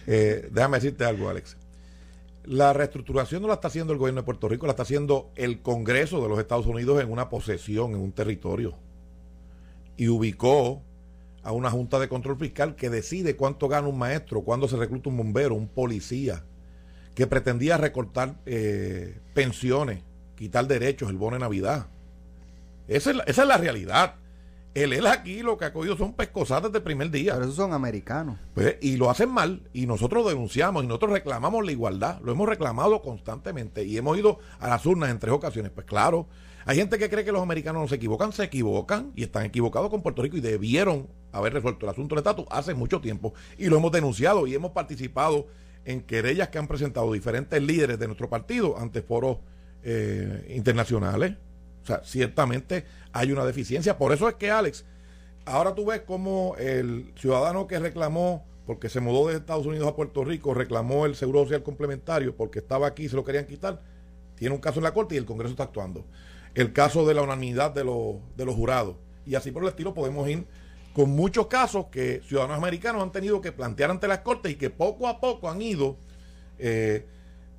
Eh, déjame decirte algo, Alex. La reestructuración no la está haciendo el gobierno de Puerto Rico, la está haciendo el Congreso de los Estados Unidos en una posesión, en un territorio. Y ubicó a una Junta de Control Fiscal que decide cuánto gana un maestro, cuándo se recluta un bombero, un policía que pretendía recortar eh, pensiones, quitar derechos, el bono de Navidad. Esa es la, realidad. El él aquí lo que ha cogido son pescosadas desde el primer día. Pero esos son americanos. Pues, y lo hacen mal. Y nosotros denunciamos y nosotros reclamamos la igualdad. Lo hemos reclamado constantemente. Y hemos ido a las urnas en tres ocasiones. Pues claro, hay gente que cree que los americanos no se equivocan. Se equivocan y están equivocados con Puerto Rico y debieron haber resuelto el asunto del estatus hace mucho tiempo. Y lo hemos denunciado y hemos participado en querellas que han presentado diferentes líderes de nuestro partido ante foros eh, internacionales. O sea, ciertamente hay una deficiencia. Por eso es que, Alex, ahora tú ves como el ciudadano que reclamó, porque se mudó de Estados Unidos a Puerto Rico, reclamó el seguro social complementario porque estaba aquí y se lo querían quitar, tiene un caso en la Corte y el Congreso está actuando. El caso de la unanimidad de, de los jurados. Y así por el estilo podemos ir con muchos casos que ciudadanos americanos han tenido que plantear ante las cortes y que poco a poco han ido eh,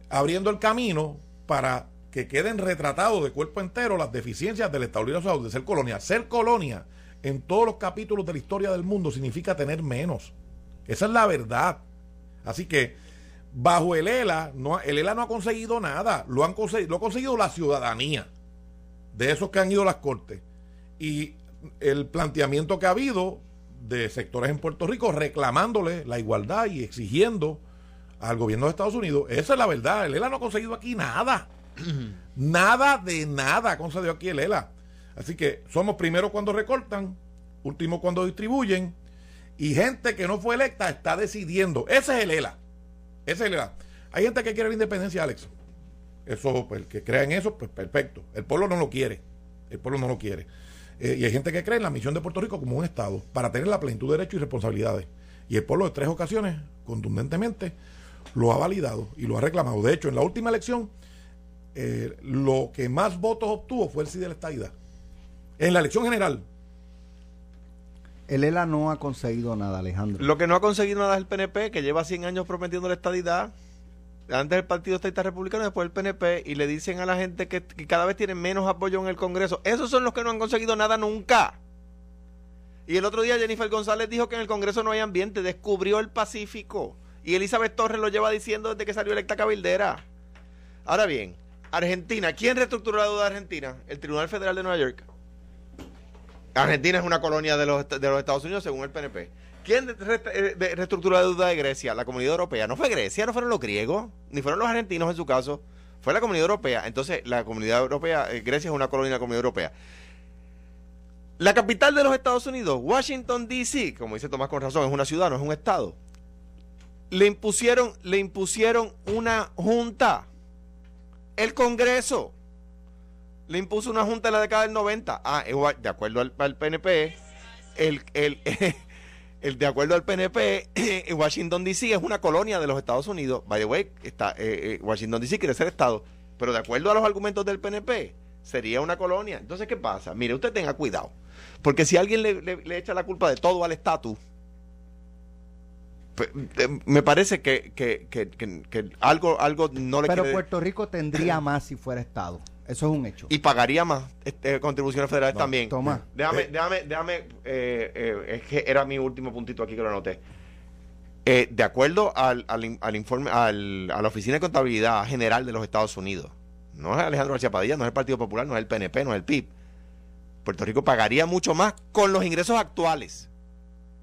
abriendo el camino para que queden retratados de cuerpo entero las deficiencias del Estado Libre de ser colonia. Ser colonia en todos los capítulos de la historia del mundo significa tener menos. Esa es la verdad. Así que bajo el ELA, no, el ELA no ha conseguido nada. Lo, han lo ha conseguido la ciudadanía de esos que han ido a las cortes. Y el planteamiento que ha habido de sectores en Puerto Rico reclamándole la igualdad y exigiendo al gobierno de Estados Unidos. Esa es la verdad. El ELA no ha conseguido aquí nada. nada de nada ha conseguido aquí el ELA. Así que somos primero cuando recortan, último cuando distribuyen, y gente que no fue electa está decidiendo. Ese es el ELA. Ese es el ELA. Hay gente que quiere la independencia, Alex. Eso, pues, el que crea en eso, pues perfecto. El pueblo no lo quiere. El pueblo no lo quiere. Eh, y hay gente que cree en la misión de Puerto Rico como un Estado para tener la plenitud de derechos y responsabilidades. Y el pueblo de tres ocasiones, contundentemente, lo ha validado y lo ha reclamado. De hecho, en la última elección, eh, lo que más votos obtuvo fue el sí de la estadidad. En la elección general. El ELA no ha conseguido nada, Alejandro. Lo que no ha conseguido nada es el PNP, que lleva 100 años prometiendo la estadidad antes el Partido Estadista Republicano, después el PNP, y le dicen a la gente que, cada vez tienen menos apoyo en el Congreso. Esos son los que no han conseguido nada nunca. Y el otro día Jennifer González dijo que en el Congreso no hay ambiente, descubrió el Pacífico. Y Elizabeth Torres lo lleva diciendo desde que salió electa cabildera. Ahora bien, Argentina, ¿quién reestructuró la deuda de Argentina? El Tribunal Federal de Nueva York. Argentina es una colonia de los, de los Estados Unidos según el PNP. ¿Quién eh, reestructuró la deuda de Grecia? La comunidad europea. No fue Grecia, no fueron los griegos, ni fueron los argentinos en su caso. Fue la comunidad europea. Entonces, la comunidad europea, eh, Grecia es una colonia de la comunidad europea. La capital de los Estados Unidos, Washington, D.C., como dice Tomás con razón, es una ciudad, no es un estado. Le impusieron, le impusieron una junta. El Congreso le impuso una junta en la década del 90. Ah, de acuerdo al, al PNP, el, el, el, de acuerdo al PNP, Washington DC es una colonia de los Estados Unidos. By the way, está, eh, eh, Washington DC quiere ser Estado. Pero de acuerdo a los argumentos del PNP, sería una colonia. Entonces, ¿qué pasa? Mire, usted tenga cuidado. Porque si alguien le, le- le echa la culpa de todo al estatus, pues, eh, me parece que, que- que- que- que algo, algo no le Pero quiere- Puerto Rico tendría más si fuera Estado. Eso es un hecho. y pagaría más este, contribuciones federales No, también. toma. Déjame, Eh. déjame, déjame, eh, eh, es que era mi último puntito aquí que lo anoté. Eh, de acuerdo al, al in- al informe, al- a la Oficina de Contabilidad General de los Estados Unidos, no es Alejandro García Padilla, no es el Partido Popular, no es el PNP, no es el PIB. Puerto Rico pagaría mucho más con los ingresos actuales.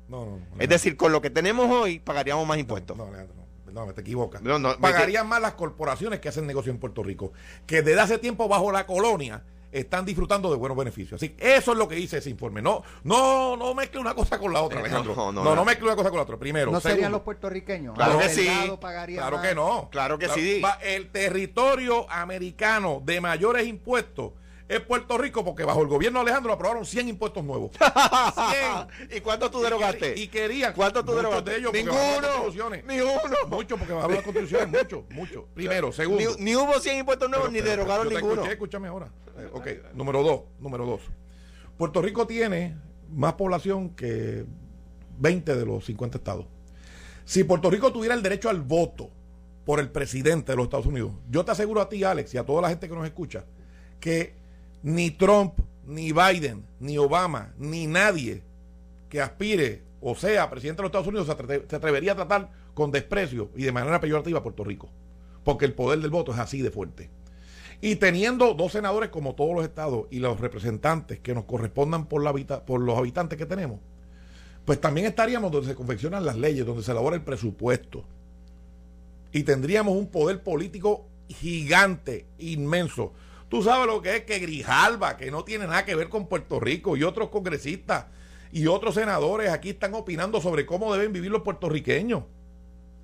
No, no. Es decir, con lo que tenemos hoy, pagaríamos más impuestos. No, Alejandro, no. No, te equivocas. No, no, Pagarían más las corporaciones que hacen negocio en Puerto Rico, que desde hace tiempo bajo la colonia están disfrutando de buenos beneficios. Así que eso es lo que dice ese informe. No, no, no mezcle una cosa con la otra, Eh, Alejandro. no, No, no, no, no. mezcle una cosa con la otra. Primero. ¿No serían los puertorriqueños? Claro que sí. Claro más. que no. Claro que sí. El territorio americano de mayores impuestos es Puerto Rico porque bajo el gobierno de Alejandro aprobaron 100 impuestos nuevos. 100. ¿Y cuánto tú derogaste? Y querían. ¿Cuánto tú muchos derogaste? de ellos Ninguno. constituciones. Ni uno. Mucho porque bajaron las constituciones, mucho, mucho. Primero, segundo. Ni, ni hubo 100 impuestos nuevos Pero, ni pero, derogaron yo te ninguno. escuché, escúchame ahora. Eh, ok, número dos, número dos. Puerto Rico tiene más población que 20 de los 50 estados. Si Puerto Rico tuviera el derecho al voto por el presidente de los Estados Unidos, yo te aseguro a ti, Alex, y a toda la gente que nos escucha, que ni Trump, ni Biden, ni Obama, ni nadie que aspire o sea presidente de los Estados Unidos se, atre- se atrevería a tratar con desprecio y de manera peyorativa a Puerto Rico. Porque el poder del voto es así de fuerte. Y teniendo dos senadores como todos los estados y los representantes que nos correspondan por, la por los habitantes que tenemos, pues también estaríamos donde se confeccionan las leyes, donde se elabora el presupuesto. Y tendríamos un poder político gigante, inmenso. Tú sabes lo que es que Grijalba, que no tiene nada que ver con Puerto Rico, y otros congresistas y otros senadores aquí están opinando sobre cómo deben vivir los puertorriqueños.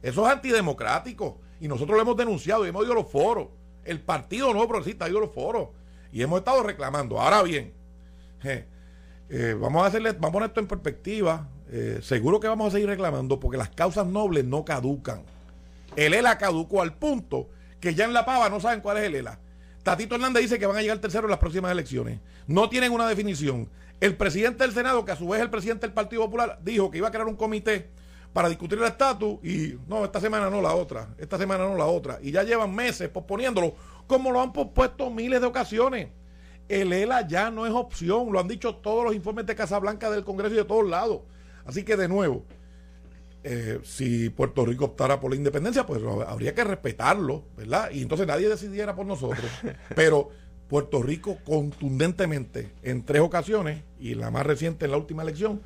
Eso es antidemocrático. Y nosotros lo hemos denunciado y hemos ido a los foros. El Partido Nuevo Progresista ha ido a los foros. Y hemos estado reclamando. Ahora bien, eh, vamos a hacerle, vamos a poner esto en perspectiva. Eh, seguro que vamos a seguir reclamando porque las causas nobles no caducan. El ELA caducó al punto que ya en La Pava no saben cuál es el ELA. Tatito Hernández dice que van a llegar tercero en las próximas elecciones. No tienen una definición. El presidente del Senado, que a su vez es el presidente del Partido Popular, dijo que iba a crear un comité para discutir el estatus y no, esta semana no la otra, esta semana no la otra. Y ya llevan meses posponiéndolo, como lo han pospuesto miles de ocasiones. El ELA ya no es opción, lo han dicho todos los informes de Casablanca del Congreso y de todos lados. Así que de nuevo, eh, si Puerto Rico optara por la independencia, pues habría que respetarlo, ¿verdad? Y entonces nadie decidiera por nosotros. Pero Puerto Rico contundentemente en tres ocasiones, y la más reciente en la última elección,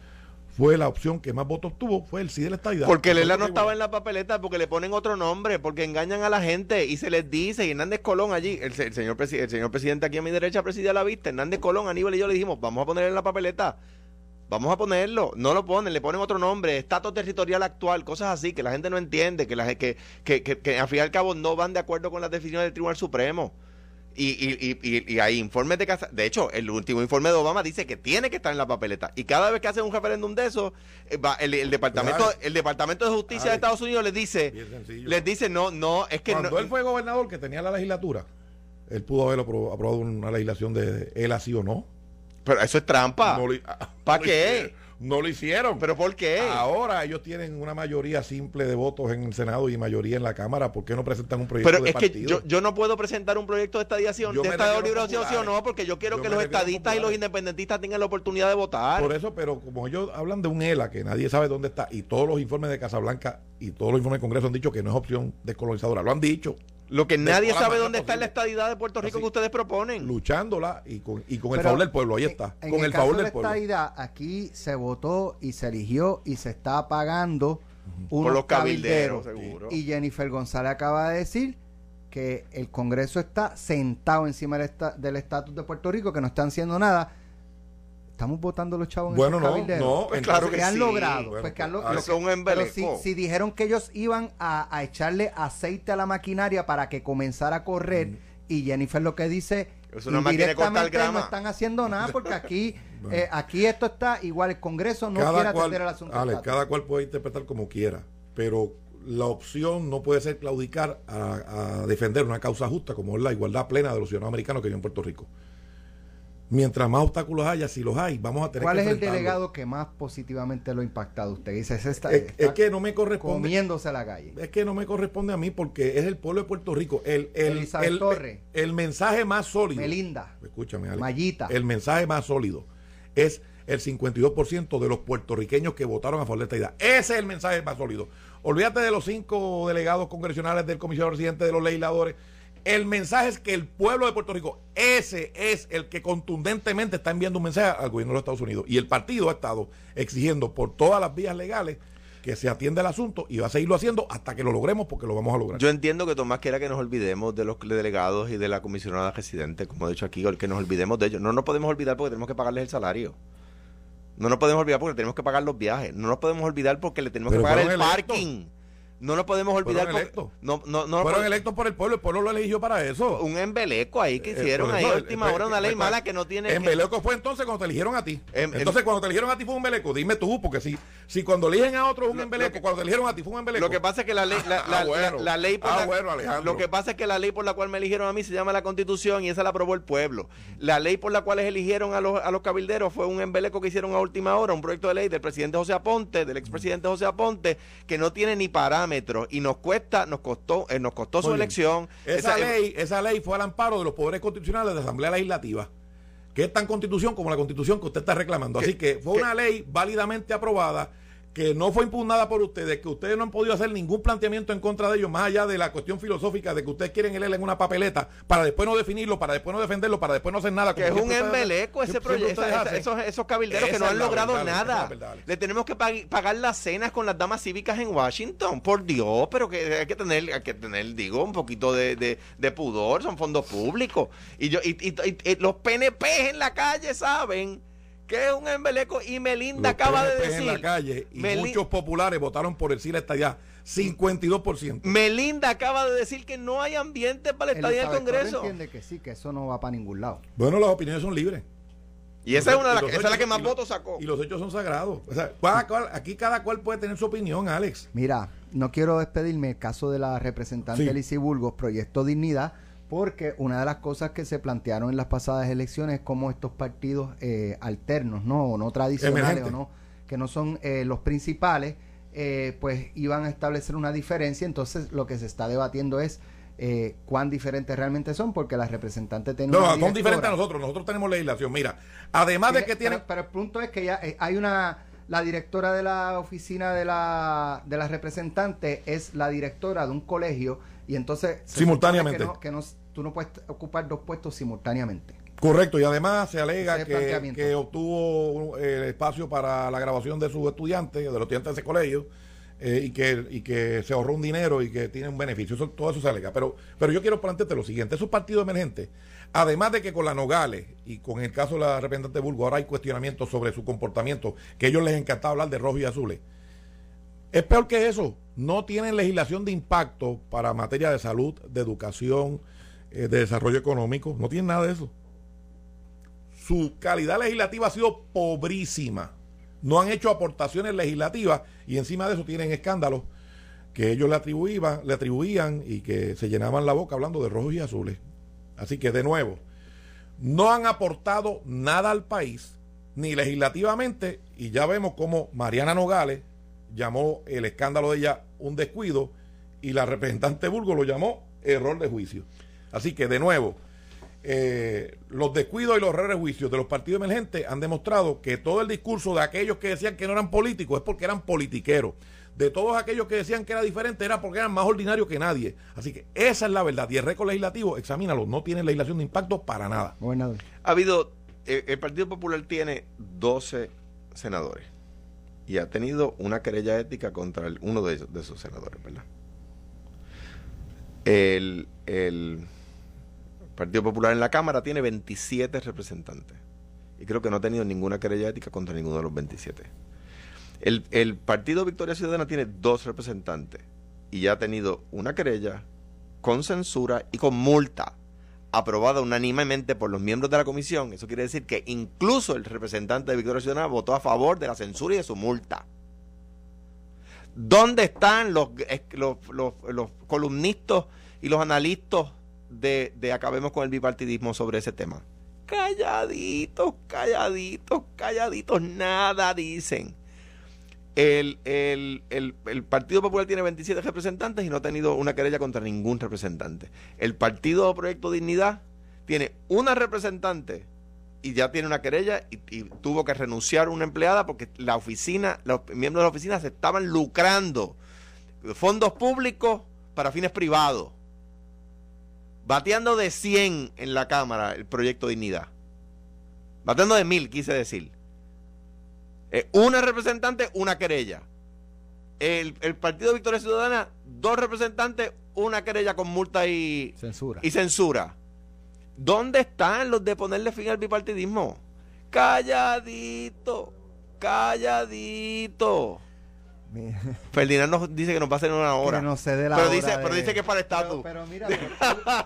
fue la opción que más votos tuvo, fue el sí de la estadidad. Porque el Puerto ELA no Rico estaba en la papeleta porque le ponen otro nombre, porque engañan a la gente y se les dice, y Hernández Colón allí, el, el señor, el señor presidente aquí a mi derecha presidía la vista, Hernández Colón, Aníbal y yo le dijimos, vamos a ponerle en la papeleta, vamos a ponerlo, no lo ponen, le ponen otro nombre, estatus territorial actual, cosas así, que la gente no entiende, que, la, que, que, que, que al fin y al cabo no van de acuerdo con las definiciones del Tribunal Supremo. Y, y, y, y, hay informes de casa. De hecho, el último informe de Obama dice que tiene que estar en la papeleta. Y cada vez que hacen un referéndum de eso, eh, va, el, el departamento, Claro. el departamento de justicia Claro. de Estados Unidos les dice, les dice no, no, es que Cuando no, él fue gobernador que tenía la legislatura, él pudo haber apro- aprobado una legislación de él así o no. Pero eso es trampa. No lo- ¿Pa no lo qué? No lo hicieron. pero ¿por qué? Ahora ellos tienen una mayoría simple de votos en el Senado y mayoría en la Cámara. ¿Por qué no presentan un proyecto Pero de es que partido? yo, yo no puedo presentar un proyecto de estadiación, Yo de me estado de refiero a liberación, sí o no, porque yo quiero Yo que los estadistas y los independentistas tengan la oportunidad de votar. Por eso, pero como ellos hablan de un ELA que nadie sabe dónde está y todos los informes de Casablanca y todos los informes del Congreso han dicho que no es opción descolonizadora. Lo han dicho, Lo que de nadie sabe dónde está la estadidad de Puerto Rico Así. que ustedes proponen. luchándola y con, y con el favor del pueblo. Ahí está. En con el, caso favor de del pueblo. estadidad, aquí se votó y se eligió y se está pagando Por unos los cabilderos, cabilderos. seguro. Y Jennifer González acaba de decir que el Congreso está sentado encima del esta- del estatus de Puerto Rico, que no están haciendo nada. Estamos votando los chavos en Bueno, esos no, no, Pues claro que que han sí. logrado. Bueno, pues que han lo- ah, lo pero si, si dijeron que ellos iban a, a echarle aceite a la maquinaria para que comenzara a correr, y Jennifer lo que dice Es una grama. no están haciendo nada porque aquí eh, aquí esto está igual el Congreso no quiere cual, atender el asunto. Ale, cada cual puede interpretar como quiera, pero la opción no puede ser claudicar a, a defender una causa justa como es la igualdad plena de los ciudadanos americanos que viven en Puerto Rico. Mientras más obstáculos haya, si los hay, vamos a tener ¿Cuál que es el delegado que más positivamente lo ha impactado usted? Dice, Es, está es que no me corresponde. comiéndose a la calle. Es que no me corresponde a mí porque es el pueblo de Puerto Rico. El, el, el mensaje más sólido. Melinda. Escúchame, Alex. Mayita. El mensaje más sólido es el 52% de los puertorriqueños que votaron a favor de esta idea. Ese es el mensaje más sólido. Olvídate de los cinco delegados congresionales del comisionado residente de los legisladores. El mensaje es que el pueblo de Puerto Rico, ese es el que contundentemente está enviando un mensaje al gobierno de los Estados Unidos. Y el partido ha estado exigiendo por todas las vías legales que se atienda el asunto y va a seguirlo haciendo hasta que lo logremos porque lo vamos a lograr. Yo entiendo que Tomás quiera que nos olvidemos de los delegados y de la comisionada residente, como he dicho aquí, que nos olvidemos de ellos. No nos podemos olvidar porque tenemos que pagarles el salario. No nos podemos olvidar porque tenemos que pagar los viajes. No nos podemos olvidar porque le tenemos Pero que pagar el electos. parking. No nos podemos olvidar Fueron electos. no, no, no Fueron electos por el pueblo, el pueblo lo eligió para eso. un embeleco ahí que Eh, hicieron ahí a última hora una el- ley el- mala que no tiene En que- Beleco fue entonces cuando te eligieron a ti. Em- em- entonces, cuando te eligieron a ti fue un embeleco. Dime tú, porque si, si cuando eligen a otro es un Lo- embeleco, lo que- cuando te eligieron a ti fue un embeleco. Lo que pasa es que la ley, la, Ah, bueno. la- la ley por Ah, bueno, lo que pasa es que la ley por la cual me eligieron a mí se llama la Constitución y esa la aprobó el pueblo. La ley por la cual eligieron a los, a los cabilderos fue un embeleco que hicieron a última hora, un proyecto de ley del presidente José Aponte, del expresidente José Aponte, que no tiene ni parámetros y nos cuesta, nos costó, eh, nos costó su elección. Esa, Esa- ley, esa ley fue al amparo de los poderes constitucionales de la Asamblea Legislativa, que es tan constitución como la constitución que usted está reclamando. Así que fue que- una ley válidamente aprobada que no fue impugnada por ustedes, que ustedes no han podido hacer ningún planteamiento en contra de ellos, más allá de la cuestión filosófica de que ustedes quieren el en una papeleta para después no definirlo, para después no defenderlo, para después no hacer nada. que es un embeleco ese proyecto, esos, esos cabilderos que no han logrado verdad, la nada. verdad. Le tenemos que pag- pagar las cenas con las damas cívicas en Washington, por Dios, pero que hay que tener, hay que tener, digo, un poquito de, de- de pudor, son fondos públicos. Y yo, y, y- y- y los PNP en la calle saben que es un embeleco y Melinda Los acaba de decir. en la calle y Meli- muchos populares votaron por el sí la estadía 52%. Melinda acaba de decir que no hay ambiente para la estadía del Congreso. entiende que sí, que eso no va para ningún lado. Bueno, las opiniones son libres. Y esa es una de las los esa es la que más votos sacó. Y los hechos son sagrados. O sea, cada cual- aquí cada cual puede tener su opinión, Alex. Mira, no quiero despedirme el caso de la representante Sí. Alicia Burgos, Proyecto Dignidad, porque una de las cosas que se plantearon en las pasadas elecciones es cómo estos partidos eh, alternos, ¿no? O no tradicionales, o no, que no son eh, los principales, eh, pues iban a establecer una diferencia. Entonces, lo que se está debatiendo es eh, cuán diferentes realmente son, porque la representante tiene No, una son diferentes a nosotros. Nosotros tenemos legislación. Mira, además de que tienen. Pero, pero el punto es que ya eh, hay una. La directora de la oficina de la, de la representante es la directora de un colegio y entonces. Simultáneamente. supone Que no, que no- tú no puedes ocupar dos puestos simultáneamente. Correcto, y además se alega es que, obtuvo eh, el espacio para la grabación de sus estudiantes, de los estudiantes de ese colegio, eh, y, que, y que se ahorró un dinero y que tiene un beneficio. Eso, todo eso se alega. Pero, pero yo quiero plantearte lo siguiente: esos partidos emergentes, además de que con la Nogales y con el caso de la representante Bulgo, ahora hay cuestionamientos sobre su comportamiento, que a ellos les encantaba hablar de rojo y azules. Es peor que eso. No tienen legislación de impacto para materia de salud, de educación, de desarrollo económico. No tienen nada de eso su calidad legislativa ha sido pobrísima. No han hecho aportaciones legislativas y encima de eso tienen escándalos que ellos le atribuían, le atribuían y que se llenaban la boca hablando de rojos y azules. Así que de nuevo, no han aportado nada al país, ni legislativamente, y ya vemos cómo Mariana Nogales llamó el escándalo de ella un descuido y la representante Burgo lo llamó error de juicio. Así que de nuevo, eh, los descuidos y los errores de los partidos emergentes han demostrado que todo el discurso de aquellos que decían que no eran políticos es porque eran politiqueros. De todos aquellos que decían que era diferente era porque eran más ordinarios que nadie. Así que esa es la verdad. Y el récord legislativo, examínalo, no tiene legislación de impacto para nada. Gobernador. Ha habido, eh, el Partido Popular tiene 12 senadores y ha tenido una querella ética contra el- uno de, de esos senadores, ¿verdad? El, el Partido Popular en la Cámara tiene 27 representantes y creo que no ha tenido ninguna querella ética contra ninguno de los 27. El, Partido Victoria Ciudadana tiene dos representantes y ya ha tenido una querella con censura y con multa aprobada unánimemente por los miembros de la comisión. Eso quiere decir que incluso el representante de Victoria Ciudadana votó a favor de la censura y de su multa. ¿Dónde están los columnistas y los analistas de, de Acabemos con el bipartidismo sobre ese tema? calladitos, calladitos, calladitos, nada dicen. El, el, el, el, Partido Popular tiene 27 representantes y no ha tenido una querella contra ningún representante. El Partido Proyecto Dignidad tiene una representante y ya tiene una querella y, tuvo que renunciar una empleada porque la oficina, los miembros de la oficina se estaban lucrando fondos públicos para fines privados. Bateando de 100 en la Cámara el proyecto Dignidad. Bateando de mil, quise decir. Eh, una representante, una querella. El, el, Partido Victoria Ciudadana, dos representantes, una querella con multa y censura. Y censura. ¿Dónde están los de ponerle fin al bipartidismo? Calladito, calladito. Ferdinand nos dice que nos va a hacer una hora. Que no la pero, hora dice, de... pero dice que es para el estatus. Pero, pero mira,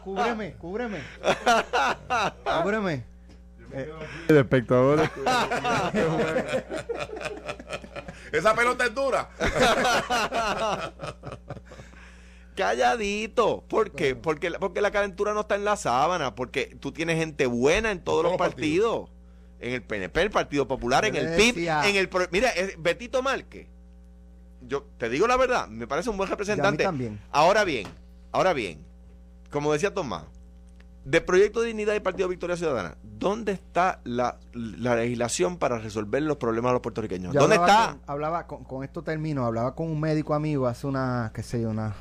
cúbreme, cúbreme. cúbreme. Eh, el espectador. Esa pelota es dura. Calladito. ¿Por qué? Porque, porque la calentura no está en la sábana. Porque tú tienes gente buena en todos, todos los partidos. partidos. En el PNP, el Partido Popular, en el PIB, en el... Mira, Betito Márquez. Yo te digo la verdad, me parece un buen representante. también. Ahora bien, ahora bien, como decía Tomás, de Proyecto de Dignidad y Partido Victoria Ciudadana, ¿dónde está la, la legislación para resolver los problemas de los puertorriqueños? Yo ¿Dónde hablaba está? Con, hablaba con, con, esto termino, hablaba con un médico amigo hace una, qué sé yo, una,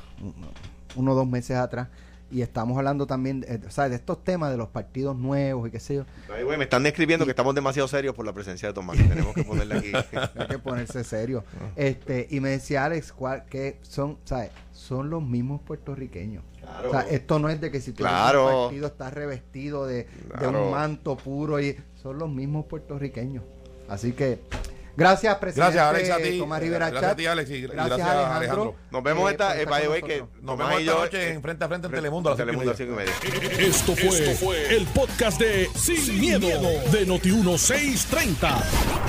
uno o dos meses atrás y estamos hablando también de, o sea, de estos temas de los partidos nuevos y qué sé yo. Ay, me están describiendo y, que estamos demasiado serios por la presencia de Tomás. Tenemos que ponerle aquí. Hay que ponerse serio. este Y me decía Alex, ¿cuál, que son, ¿sabes? Son los mismos puertorriqueños. Claro. O sea, esto no es de que si tú claro. un partido está revestido de, claro. de un manto puro y son los mismos puertorriqueños. Así que Gracias, presidente. Gracias, Alex, a ti. Tomás Rivera gracias a ti, Alex. Y gracias, gracias Alejandro. Alejandro. Nos vemos Eh, esta, eh, by the con way, que. Nos vemos esta noche eh, en frente a frente en Telemundo. a las Telemundo a cinco y media. Esto fue, Esto fue el podcast de Sin, miedo, de Noti1630.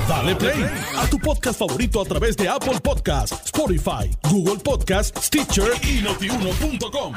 Dale play a tu podcast favorito a través de Apple Podcasts, Spotify, Google Podcasts, Stitcher y notiuno.com.